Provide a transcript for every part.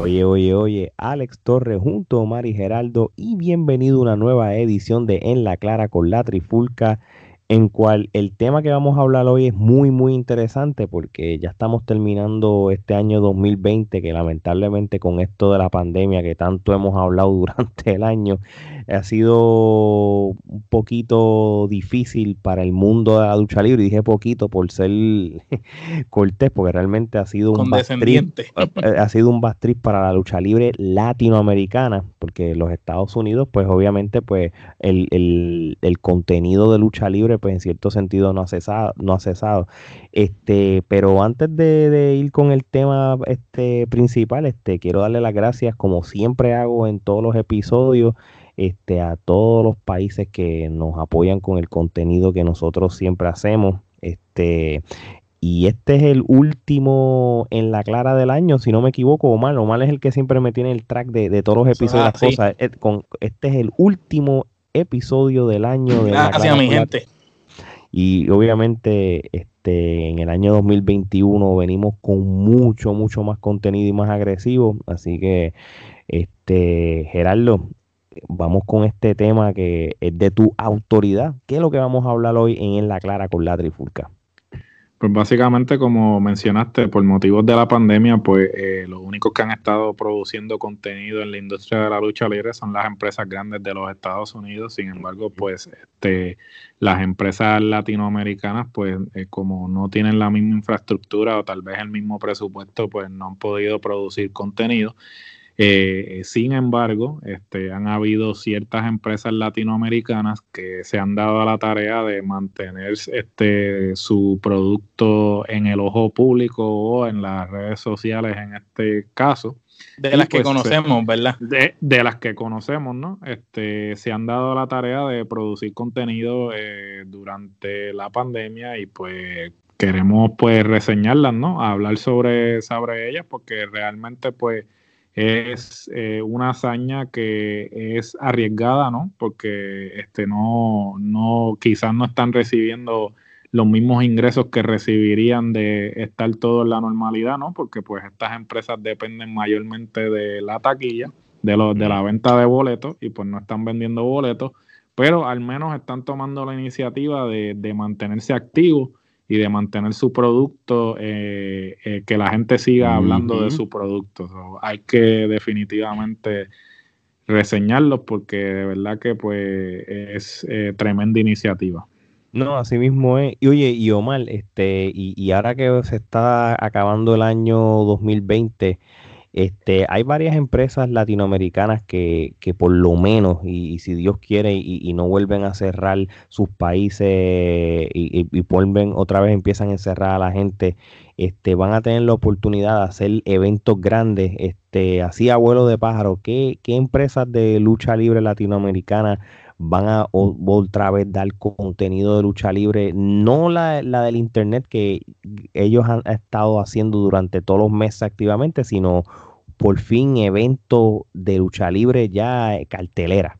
Oye, oye, oye, Alex Torres junto a Mari Geraldo y bienvenido a una nueva edición de En la Clara con la Trifulca en cual el tema que vamos a hablar hoy es muy, muy interesante porque ya estamos terminando este año 2020 que lamentablemente con esto de la pandemia que tanto hemos hablado durante el año ha sido un poquito difícil para el mundo de la lucha libre. Y dije poquito por ser cortés porque realmente ha sido un bastriz, ha sido un bastriz para la lucha libre latinoamericana porque los Estados Unidos pues obviamente pues el, el, el contenido de lucha libre pues en cierto sentido no ha cesado, no ha cesado. Este, pero antes de, ir con el tema este principal, este, quiero darle las gracias, como siempre hago en todos los episodios, este, a todos los países que nos apoyan con el contenido que nosotros siempre hacemos. Este, y este es el último en la clara del año, si no me equivoco, Omar. Omar es el que siempre me tiene el track de, todos los episodios. las cosas. Eh, este es el último episodio del año. De Gracias, mi gente. Y obviamente este, en el año 2021 venimos con mucho, mucho más contenido y más agresivo. Así que, este, Gerardo, vamos con este tema que es de tu autoridad. ¿Qué es lo que vamos a hablar hoy en, La Clara con la Trifulca? Pues básicamente, como mencionaste, por motivos de la pandemia, pues eh, los únicos que han estado produciendo contenido en la industria de la lucha libre son las empresas grandes de los Estados Unidos. Sin embargo, pues este, las empresas latinoamericanas, pues eh, como no tienen la misma infraestructura o tal vez el mismo presupuesto, pues no han podido producir contenido. Eh, sin embargo, este, han habido ciertas empresas latinoamericanas que se han dado a la tarea de mantener este, su producto en el ojo público o en las redes sociales en este caso. De las que pues, conocemos, ¿verdad? De, de, las que conocemos, ¿no? Este, se han dado a la tarea de producir contenido eh, durante la pandemia y pues queremos pues reseñarlas, ¿no? Hablar sobre, sobre ellas porque realmente pues es eh, una hazaña que es arriesgada, ¿no? Porque este no, no, quizás no están recibiendo los mismos ingresos que recibirían de estar todo en la normalidad, ¿no? Porque pues estas empresas dependen mayormente de la taquilla, de, los, de la venta de boletos y pues no están vendiendo boletos, pero al menos están tomando la iniciativa de, de mantenerse activos y de mantener su producto, eh, eh, que la gente siga hablando de su producto. hay que definitivamente reseñarlos porque de verdad que pues es eh, tremenda iniciativa. No, así mismo es. Y oye, y Omar, este, y, y ahora que se está acabando el año 2020, este, hay varias empresas latinoamericanas que, que por lo menos, y, si Dios quiere, y, no vuelven a cerrar sus países y, vuelven otra vez empiezan a encerrar a la gente, este, van a tener la oportunidad de hacer eventos grandes, este, así a vuelo de pájaro. ¿Qué, qué empresas de lucha libre latinoamericana van a otra vez dar contenido de lucha libre, no la, la, del internet que ellos han estado haciendo durante todos los meses activamente, sino por fin evento de lucha libre ya cartelera.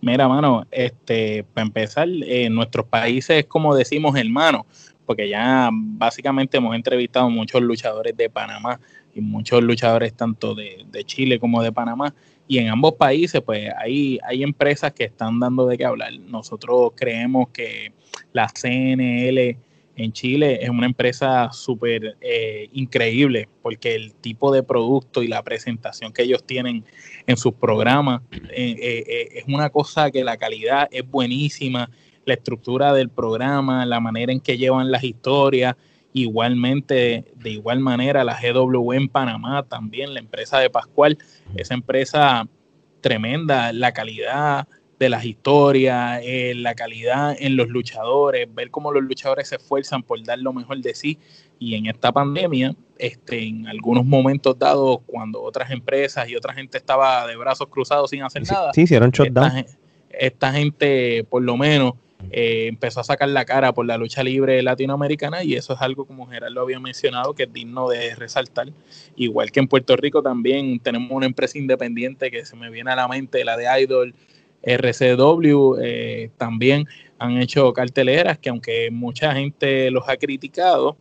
Mira, mano, este, para empezar, en nuestros países, como decimos, hermano, porque ya básicamente hemos entrevistado muchos luchadores de Panamá y muchos luchadores tanto de, de Chile como de Panamá y en ambos países, pues hay, hay empresas que están dando de qué hablar. Nosotros creemos que la CNL en Chile es una empresa súper eh, increíble porque el tipo de producto y la presentación que ellos tienen en sus programas eh, eh, es una cosa que la calidad es buenísima, la estructura del programa, la manera en que llevan las historias, Igualmente, de igual manera, la GW en Panamá también, la empresa de Pascual, esa empresa tremenda, la calidad de las historias, eh, la calidad en los luchadores, ver cómo los luchadores se esfuerzan por dar lo mejor de sí. Y en esta pandemia, este, en algunos momentos dados, cuando otras empresas y otra gente estaba de brazos cruzados sin hacer nada, sí, hicieron shutdown. esta gente, por lo menos, eh, empezó a sacar la cara por la lucha libre latinoamericana y eso es algo como Gerardo había mencionado que es digno de resaltar. Igual que en Puerto Rico también tenemos una empresa independiente que se me viene a la mente, la de Idol, RCW, eh, también han hecho carteleras que aunque mucha gente los ha criticado,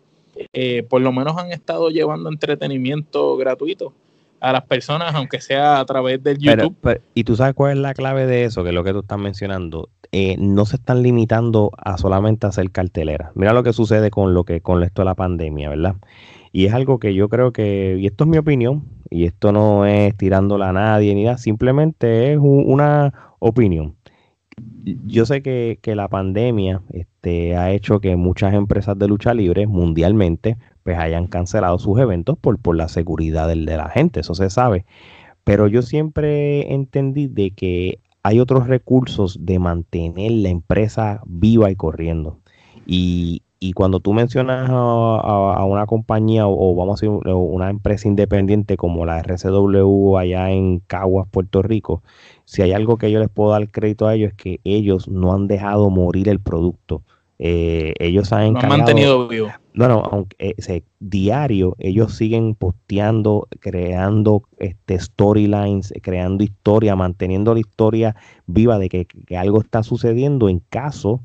eh, por lo menos han estado llevando entretenimiento gratuito a las personas, aunque sea a través del YouTube. y tú sabes cuál es la clave de eso, que es lo que tú estás mencionando. Eh, no se están limitando a solamente hacer cartelera. Mira lo que sucede con lo que con esto de la pandemia, ¿verdad? Y es algo que yo creo que, y esto es mi opinión, y esto no es tirándola a nadie ni nada, simplemente es una opinión. Yo sé que, que la pandemia este, ha hecho que muchas empresas de lucha libre mundialmente pues hayan cancelado sus eventos por, por la seguridad de la gente, eso se sabe. Pero yo siempre entendí de que hay otros recursos de mantener la empresa viva y corriendo. Y, cuando tú mencionas a, una compañía o, vamos a decir una empresa independiente como la RCW allá en Caguas, Puerto Rico, si hay algo que yo les puedo dar crédito a ellos es que ellos no han dejado morir el producto. Eh, ellos han, mantenido vivo. Bueno, aunque eh, diario ellos siguen posteando, creando este storylines, creando historia, manteniendo la historia viva de que, algo está sucediendo en caso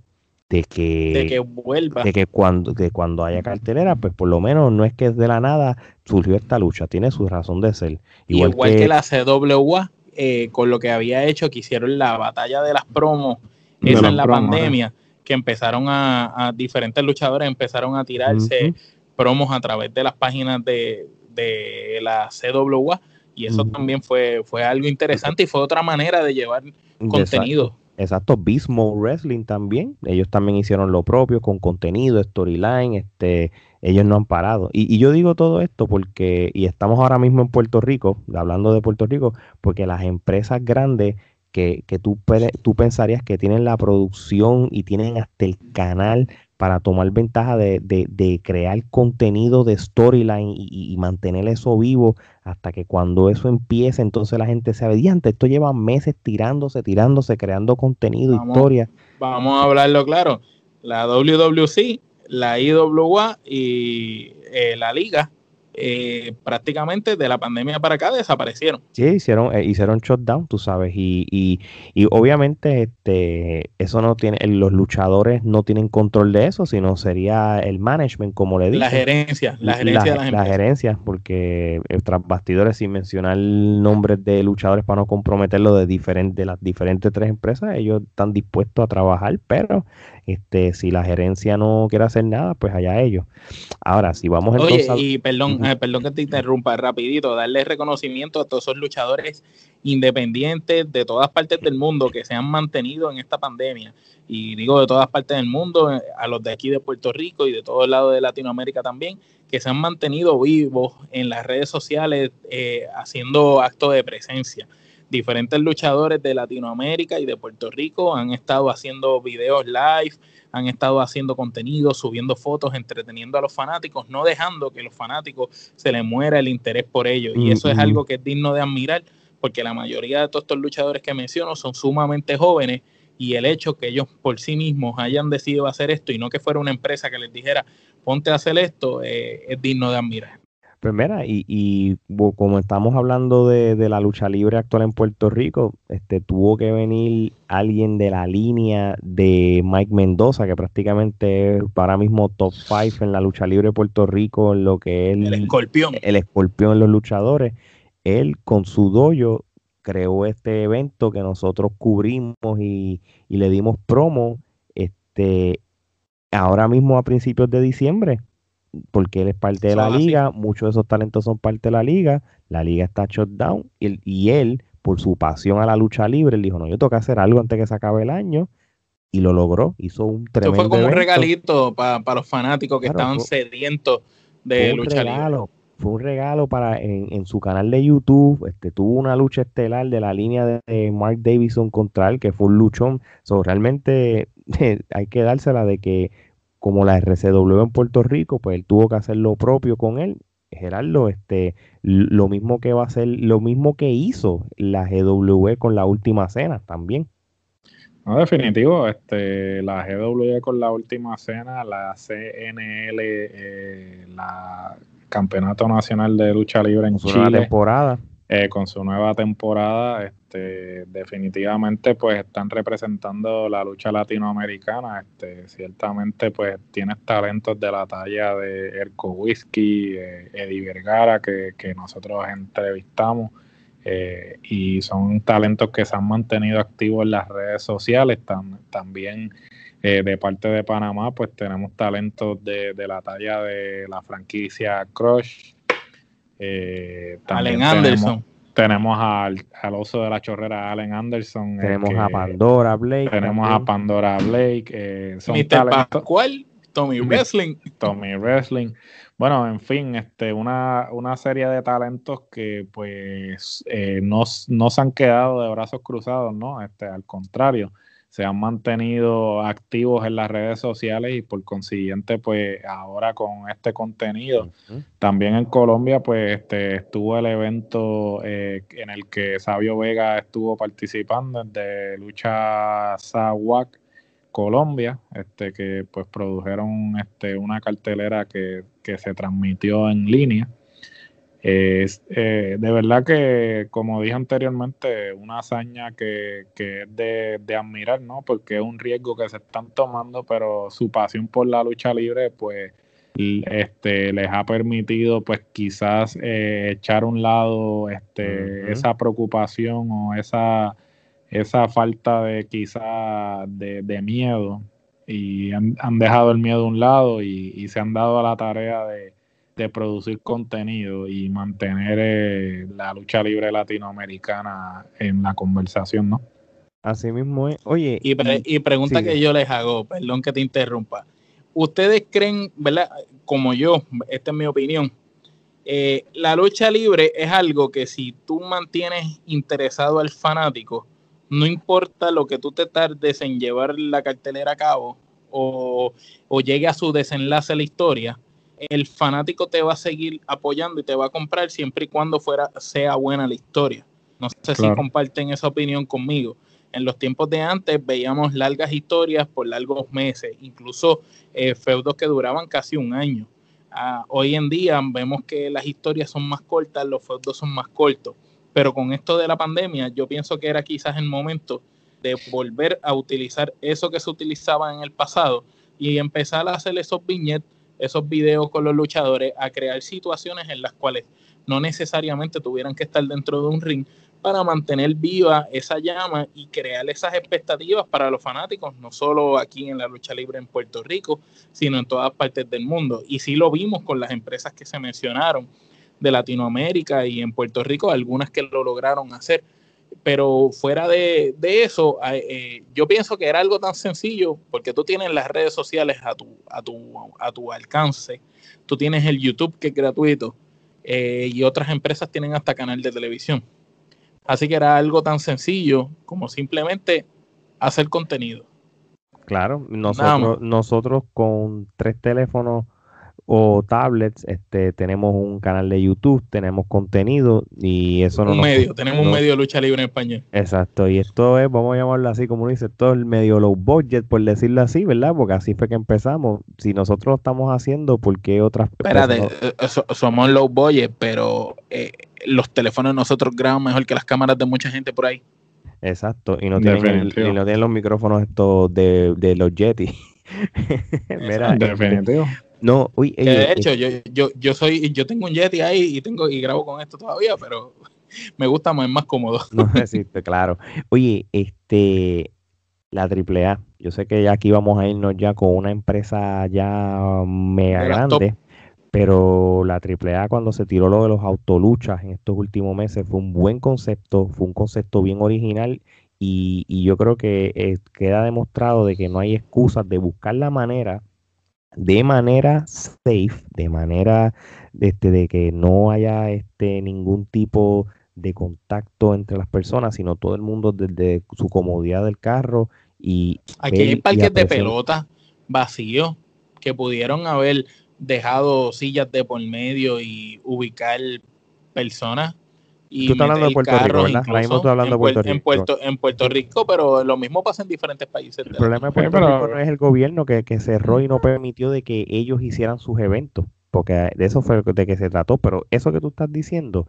de que, de que vuelva. De que cuando, de cuando haya cartelera, pues por lo menos no es que de la nada surgió esta lucha, tiene su razón de ser. Igual, que, la CWA, eh, con lo que había hecho, que hicieron la batalla de las promos, esa en la pandemia que empezaron a, diferentes luchadores empezaron a tirarse promos a través de las páginas de, la CWA y eso también fue, fue algo interesante y fue otra manera de llevar contenido. Exacto, Beast Wrestling también, ellos también hicieron lo propio con contenido, storyline, este, ellos no han parado. Y, y, yo digo todo esto porque, y estamos ahora mismo en Puerto Rico, hablando de Puerto Rico, porque las empresas grandes que, que tú, tú pensarías que tienen la producción y tienen hasta el canal para tomar ventaja de, de, crear contenido de storyline y, mantener eso vivo hasta que cuando eso empiece, entonces la gente se diante, esto lleva meses tirándose, tirándose, creando contenido, historia. Vamos a hablarlo claro. La WWC, la IWA y eh, la liga eh, prácticamente de la pandemia para acá desaparecieron. Sí, hicieron, eh, hicieron shutdown, tú sabes, y, y, y, obviamente este, eso no tiene, los luchadores no tienen control de eso, sino sería el management, como le dije. La gerencia, la gerencia la, de las gerencia, porque eh, tras bastidores, sin mencionar nombres de luchadores para no comprometerlo de, diferentes de las diferentes tres empresas, ellos están dispuestos a trabajar, pero este, si la gerencia no quiere hacer nada, pues allá ellos. Ahora, si vamos entonces... Oye, y perdón, eh, perdón que te interrumpa rapidito, darle reconocimiento a todos esos luchadores independientes de todas partes del mundo que se han mantenido en esta pandemia. Y digo de todas partes del mundo, eh, a los de aquí de Puerto Rico y de todo el lado de Latinoamérica también, que se han mantenido vivos en las redes sociales eh, haciendo actos de presencia diferentes luchadores de Latinoamérica y de Puerto Rico han estado haciendo videos live, han estado haciendo contenido, subiendo fotos, entreteniendo a los fanáticos, no dejando que los fanáticos se les muera el interés por ellos. Y eso es algo que es digno de admirar, porque la mayoría de todos estos luchadores que menciono son sumamente jóvenes y el hecho que ellos por sí mismos hayan decidido hacer esto y no que fuera una empresa que les dijera ponte a hacer esto, eh, es digno de admirar. Pues mira, y, y como estamos hablando de, la lucha libre actual en Puerto Rico, este tuvo que venir alguien de la línea de Mike Mendoza, que prácticamente es ahora mismo top 5 en la lucha libre de Puerto Rico, en lo que es el, escorpión. El escorpión en los luchadores. Él con su dojo creó este evento que nosotros cubrimos y, y le dimos promo este ahora mismo a principios de diciembre porque él es parte de la liga, muchos de esos talentos son parte de la liga, la liga está shut down y, y, él, por su pasión a la lucha libre, él dijo, no, yo tengo que hacer algo antes que se acabe el año y lo logró, hizo un tremendo Eso fue como un regalito para los fanáticos que estaban sedientos de lucha libre. Fue un regalo para en, su canal de YouTube, este, tuvo una lucha estelar de la línea de, Mark Davison contra él, que fue un luchón. So, realmente hay que dársela de que como la RCW en Puerto Rico, pues él tuvo que hacer lo propio con él. Gerardo, este, lo mismo que va a hacer, lo mismo que hizo la GW con la última cena también. No, definitivo, este, la GW con la última cena, la CNL, eh, la Campeonato Nacional de Lucha Libre en Chile. temporada. Eh, con su nueva temporada, este, definitivamente pues están representando la lucha latinoamericana. Este, ciertamente pues tienes talentos de la talla de Erco Whisky, eh, Eddie Vergara, que, nosotros entrevistamos. Eh, y son talentos que se han mantenido activos en las redes sociales. también de parte de Panamá, pues tenemos talentos de, de la talla de la franquicia Crush, eh, Allen Anderson. Tenemos al, al, oso de la chorrera, Allen Anderson. Tenemos a Pandora Blake. Tenemos a Pandora Blake. Eh, son Mr. Pascual, Tommy Wrestling. Tommy Wrestling. Bueno, en fin, este, una, una serie de talentos que pues eh, no, no, se han quedado de brazos cruzados, ¿no? Este, al contrario, se han mantenido activos en las redes sociales y por consiguiente, pues ahora con este contenido. También en Colombia, pues este, estuvo el evento eh, en el que Sabio Vega estuvo participando de Lucha Sahuac Colombia, este, que pues produjeron este, una cartelera que, que se transmitió en línea. Eh, de verdad que, como dije anteriormente, una hazaña que, que es de, de, admirar, ¿no? Porque es un riesgo que se están tomando, pero su pasión por la lucha libre, pues, este, les ha permitido, pues, quizás eh, echar a un lado este, esa preocupación o esa, esa falta de quizás de, de, miedo y han, han, dejado el miedo a un lado y, y se han dado a la tarea de de producir contenido y mantener eh, la lucha libre latinoamericana en la conversación, ¿no? Así mismo es. Oye. Y, pregunta que yo les hago, perdón que te interrumpa. ¿Ustedes creen, verdad? Como yo, esta es mi opinión, eh, la lucha libre es algo que si tú mantienes interesado al fanático, no importa lo que tú te tardes en llevar la cartelera a cabo o, o llegue a su desenlace la historia, el fanático te va a seguir apoyando y te va a comprar siempre y cuando fuera, sea buena la historia. No sé si comparten esa opinión conmigo. En los tiempos de antes veíamos largas historias por largos meses, incluso eh, feudos que duraban casi un año. Ah, hoy en día vemos que las historias son más cortas, los feudos son más cortos, pero con esto de la pandemia yo pienso que era quizás el momento de volver a utilizar eso que se utilizaba en el pasado y empezar a hacer esos viñetes esos videos con los luchadores a crear situaciones en las cuales no necesariamente tuvieran que estar dentro de un ring para mantener viva esa llama y crear esas expectativas para los fanáticos, no solo aquí en la lucha libre en Puerto Rico, sino en todas partes del mundo. Y sí lo vimos con las empresas que se mencionaron de Latinoamérica y en Puerto Rico, algunas que lo lograron hacer pero fuera de, eso, eh, yo pienso que era algo tan sencillo porque tú tienes las redes sociales a tu, a tu, a tu alcance, tú tienes el YouTube que es gratuito eh, y otras empresas tienen hasta canal de televisión. Así que era algo tan sencillo como simplemente hacer contenido. Claro, nosotros, nosotros con tres teléfonos o tablets, este, tenemos un canal de YouTube, tenemos contenido y eso no un medio, tenemos un medio de lucha libre en España. Exacto, y esto es, vamos a llamarlo así como uno dice, todo el medio low budget, por decirlo así, ¿verdad? Porque así fue que empezamos. Si nosotros lo estamos haciendo, ¿por qué otras Espérate, eh, somos low budget, pero eh, los teléfonos de nosotros graban mejor que las cámaras de mucha gente por ahí. Exacto, y no tienen, y no tienen los micrófonos estos de, de los Yeti. Mira, Definitivo. No, uy, de hecho, yo, yo, yo soy, yo tengo un Yeti ahí y tengo, y grabo con esto todavía, pero me gusta más, es más cómodo. No existe, claro. Oye, este, la AAA, yo sé que ya aquí vamos a irnos ya con una empresa ya mega grande, pero la AAA cuando se tiró lo de los autoluchas en estos últimos meses fue un buen concepto, fue un concepto bien original y, y yo creo que eh, queda demostrado de que no hay excusas de buscar la manera de manera safe, de manera este, de que no haya este, ningún tipo de contacto entre las personas, sino todo el mundo desde su comodidad del carro y... Aquí hay parques de pelota vacíos que pudieron haber dejado sillas de por medio y ubicar personas y Tú estás hablando de Puerto Rico, ¿verdad? Ahora mismo hablando en, de Puerto Rico. En Puerto, en Puerto Rico, pero lo mismo pasa en diferentes países. El problema de Puerto Rico no es el gobierno que, que cerró y no permitió de que ellos hicieran sus eventos, porque de eso fue de que se trató, pero eso que tú estás diciendo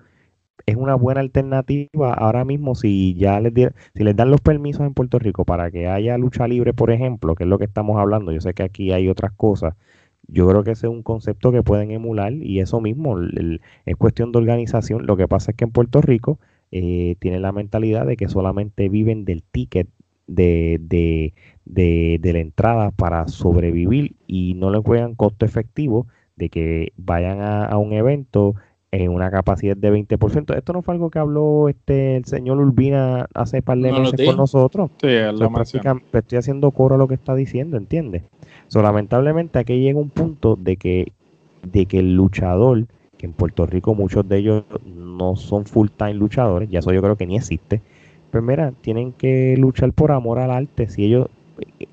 es una buena alternativa ahora mismo si ya les, si les dan los permisos en Puerto Rico para que haya lucha libre, por ejemplo, que es lo que estamos hablando. Yo sé que aquí hay otras cosas. Yo creo que ese es un concepto que pueden emular y eso mismo es cuestión de organización. Lo que pasa es que en Puerto Rico eh, tienen la mentalidad de que solamente viven del ticket de, de, de, la entrada para sobrevivir y no le juegan costo efectivo de que vayan a, un evento en una capacidad de 20%. Esto no fue algo que habló este el señor Urbina hace par de meses con nosotros. Sí, lo estoy haciendo coro a lo que está diciendo, ¿entiendes? So, lamentablemente aquí llega un punto de que, de que el luchador, que en Puerto Rico muchos de ellos no son full time luchadores, ya eso yo creo que ni existe, pues mira, tienen que luchar por amor al arte, si ellos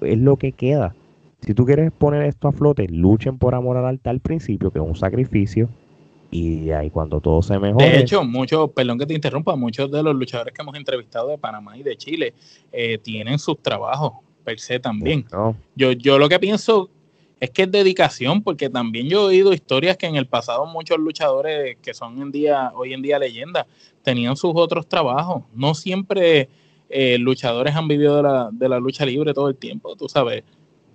es lo que queda. Si tú quieres poner esto a flote, luchen por amor al arte al principio, que es un sacrificio, y ahí cuando todo se mejore. De hecho, muchos, perdón que te interrumpa, muchos de los luchadores que hemos entrevistado de Panamá y de Chile eh, tienen sus trabajos per se también. Yo, yo lo que pienso es que es dedicación, porque también yo he oído historias que en el pasado muchos luchadores que son en día, hoy en día leyendas tenían sus otros trabajos. No siempre eh, luchadores han vivido de la, de la lucha libre todo el tiempo, tú sabes.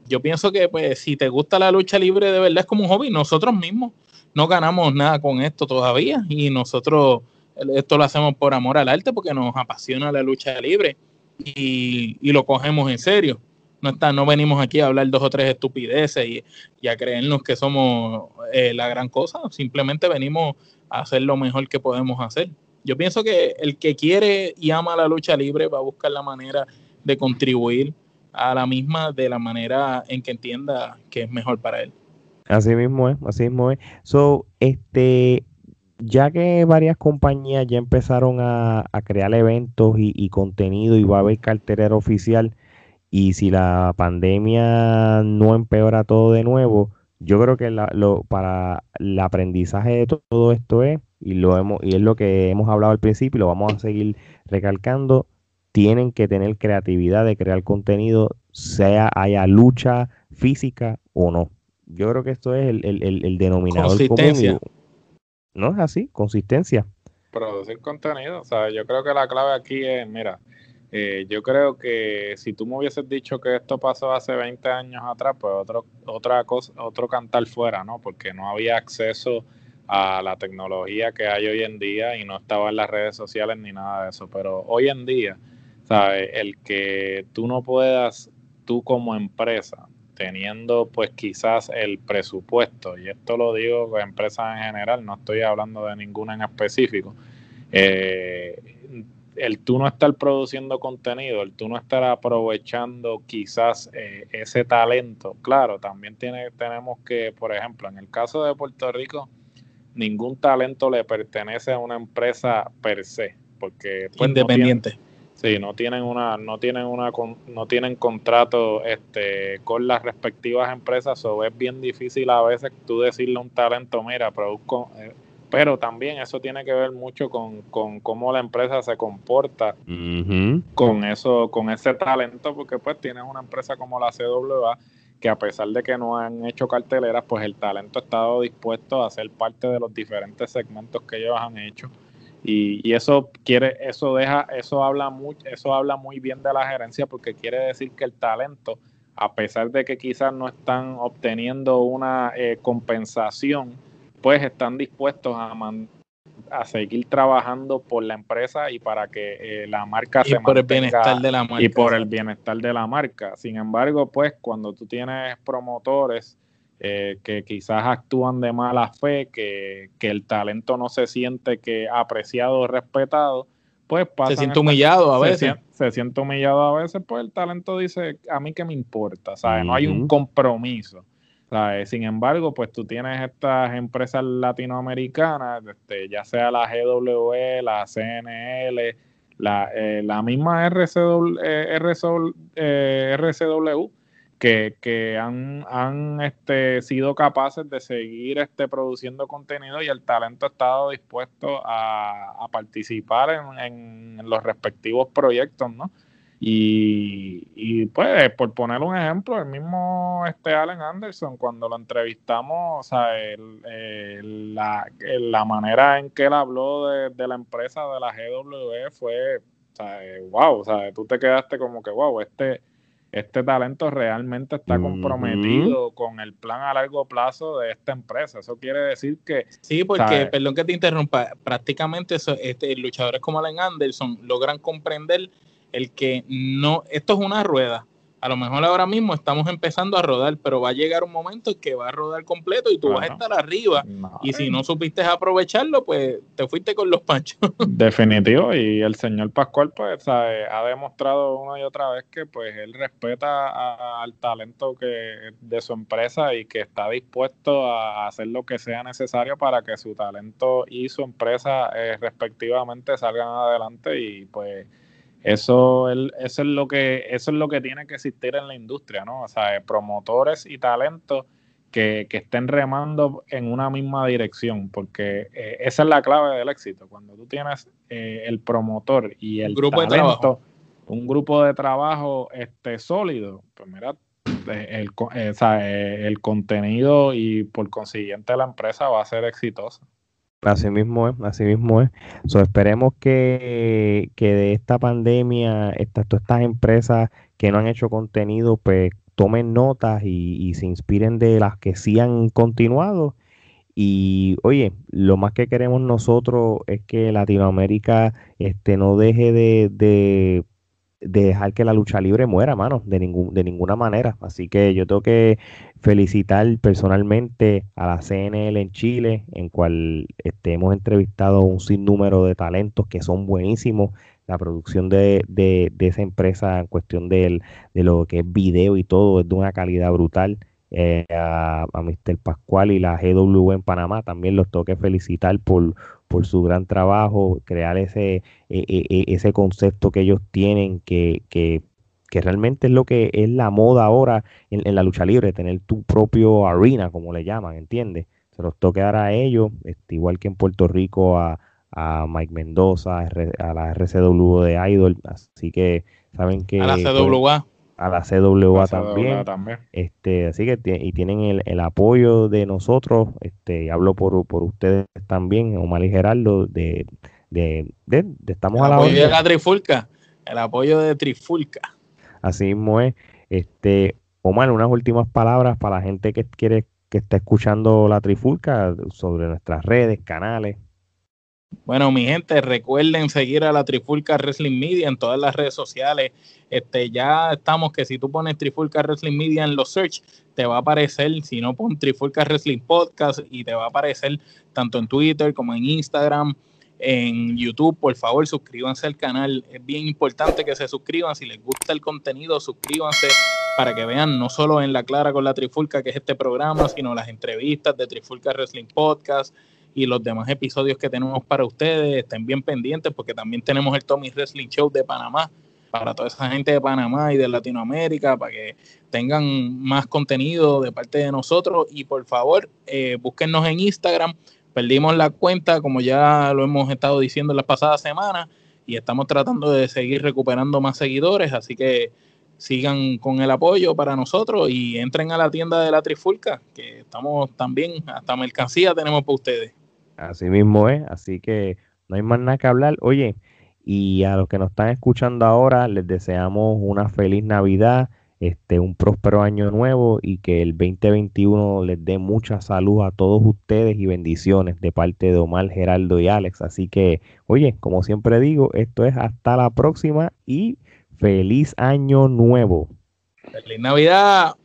Yo pienso que pues si te gusta la lucha libre de verdad es como un hobby, nosotros mismos no ganamos nada con esto todavía y nosotros esto lo hacemos por amor al arte porque nos apasiona la lucha libre y, y lo cogemos en serio. No, está, no venimos aquí a hablar dos o tres estupideces y, a creernos que somos eh, la gran cosa, simplemente venimos a hacer lo mejor que podemos hacer. Yo pienso que el que quiere y ama la lucha libre va a buscar la manera de contribuir a la misma de la manera en que entienda que es mejor para él. Así mismo es, así mismo es. So, este, ya que varias compañías ya empezaron a, crear eventos y, contenido y va a haber cartelera oficial, y si la pandemia no empeora todo de nuevo, yo creo que lo, para el aprendizaje de todo esto es, y, lo hemos, y es lo que hemos hablado al principio y lo vamos a seguir recalcando, tienen que tener creatividad de crear contenido, sea haya lucha física o no. Yo creo que esto es el, el, el, denominador consistencia. ¿No es así? Consistencia. Producir contenido. O sea, yo creo que la clave aquí es, mira, eh, yo creo que si tú me hubieses dicho que esto pasó hace 20 años atrás, pues otro, otra cosa, otro cantar fuera, ¿no? Porque no había acceso a la tecnología que hay hoy en día y no estaba en las redes sociales ni nada de eso. Pero hoy en día, ¿sabes? El que tú no puedas, tú como empresa, teniendo pues quizás el presupuesto, y esto lo digo de empresas en general, no estoy hablando de ninguna en específico, eh, el tú no estar produciendo contenido, el tú no estar aprovechando quizás eh, ese talento, claro, también tiene, tenemos que, por ejemplo, en el caso de Puerto Rico, ningún talento le pertenece a una empresa per se, porque pues, independiente. Sí, no tienen una, no tienen una, no tienen contrato este, con las respectivas empresas, o es bien difícil a veces tú decirle a un talento, mira, produzco, eh, pero también eso tiene que ver mucho con, cómo la empresa se comporta con eso, con ese talento, porque pues tienes una empresa como la CWA que a pesar de que no han hecho carteleras, pues el talento ha estado dispuesto a ser parte de los diferentes segmentos que ellos han hecho y, eso quiere, eso deja, eso habla muy, eso habla muy bien de la gerencia porque quiere decir que el talento, a pesar de que quizás no están obteniendo una eh, compensación, pues están dispuestos a, a seguir trabajando por la empresa y para que eh, la marca y por el bienestar de la marca y por el bienestar de la marca. Sin embargo, pues cuando tú tienes promotores eh, que quizás actúan de mala fe, que, el talento no se siente que apreciado o respetado, pues pasa. Se siente humillado a veces. Se, siente humillado a veces, pues el talento dice, a mí que me importa, ¿sabes? No hay un compromiso. ¿sabes? Sin embargo, pues tú tienes estas empresas latinoamericanas, este, ya sea la GWE, la CNL, la, eh, la misma RCW, eh, RCW que, han, este, sido capaces de seguir este, produciendo contenido y el talento ha estado dispuesto a, participar en, los respectivos proyectos, ¿no? Y, pues, por poner un ejemplo, el mismo este Allen Anderson, cuando lo entrevistamos, o sea, la, la, manera en que él habló de, la empresa de la GWE fue, o sea, wow, o sea, tú te quedaste como que, wow, este, este talento realmente está comprometido con el plan a largo plazo de esta empresa. Eso quiere decir que... Sí, porque, perdón que te interrumpa, prácticamente este, luchadores como Allen Anderson logran comprender el que no, esto es una rueda. A lo mejor ahora mismo estamos empezando a rodar, pero va a llegar un momento en que va a rodar completo y tú vas a estar arriba. y si no supiste aprovecharlo, pues te fuiste con los panchos. Definitivo. Y el señor Pascual, pues, ha demostrado una y otra vez que, pues, él respeta al talento que de su empresa y que está dispuesto a hacer lo que sea necesario para que su talento y su empresa eh, respectivamente salgan adelante y, pues eso, eso, es lo que, eso es lo que tiene que existir en la industria, ¿no? O sea, promotores y talentos que, estén remando en una misma dirección, porque eh, esa es la clave del éxito. Cuando tú tienes eh, el promotor y el grupo talento, de trabajo. un grupo de trabajo este, sólido, pues mira, eh, el, el contenido y por consiguiente la empresa va a ser exitosa. Así mismo es, así mismo es. esperemos que, de esta pandemia, estas, todas estas empresas que no han hecho contenido, pues tomen notas y, se inspiren de las que sí han continuado. Y oye, lo más que queremos nosotros es que Latinoamérica este, no deje de, de dejar que la lucha libre muera, mano, de, ningún, de ninguna manera. Así que yo tengo que felicitar personalmente a la CNL en Chile, en cual este, hemos entrevistado un sinnúmero de talentos que son buenísimos. La producción de, de, esa empresa en cuestión de, de lo que es video y todo es de una calidad brutal. Eh, a, a Mr. Pascual y la GW en Panamá también los tengo que felicitar por, por su gran trabajo, crear ese, e, e, e, ese concepto que ellos tienen, que, que, que, realmente es lo que es la moda ahora en, la lucha libre, tener tu propio arena, como le llaman, ¿entiendes? Se los toque dar a ellos, este, igual que en Puerto Rico a, a Mike Mendoza, a la RCW de Idol, así que saben que... A la CWA a la CWA, también. Este, así que y tienen el, apoyo de nosotros, este, y hablo por, por ustedes también, Omar y Gerardo, de, de, de, estamos a la apoyo de la Trifulca, el apoyo de Trifulca. Así mismo es. Este, Omar, unas últimas palabras para la gente que quiere que está escuchando la Trifulca sobre nuestras redes, canales. Bueno, mi gente, recuerden seguir a la Trifulca Wrestling Media en todas las redes sociales. Este, ya estamos que si tú pones Trifulca Wrestling Media en los search, te va a aparecer, si no pon Trifulca Wrestling Podcast y te va a aparecer tanto en Twitter como en Instagram, en YouTube. Por favor, suscríbanse al canal. Es bien importante que se suscriban. Si les gusta el contenido, suscríbanse para que vean no solo en La Clara con la Trifulca, que es este programa, sino las entrevistas de Trifulca Wrestling Podcast y los demás episodios que tenemos para ustedes. Estén bien pendientes porque también tenemos el Tommy Wrestling Show de Panamá para toda esa gente de Panamá y de Latinoamérica, para que tengan más contenido de parte de nosotros. Y por favor, eh, búsquennos en Instagram. Perdimos la cuenta, como ya lo hemos estado diciendo en las pasadas semanas, y estamos tratando de seguir recuperando más seguidores. Así que sigan con el apoyo para nosotros y entren a la tienda de la Trifulca, que estamos también, hasta mercancía tenemos para ustedes. Así mismo es, así que no hay más nada que hablar. Oye, y a los que nos están escuchando ahora, les deseamos una feliz Navidad, este, un próspero año nuevo y que el 2021 les dé mucha salud a todos ustedes y bendiciones de parte de Omar, Geraldo y Alex. Así que, oye, como siempre digo, esto es hasta la próxima y feliz año nuevo. Feliz Navidad.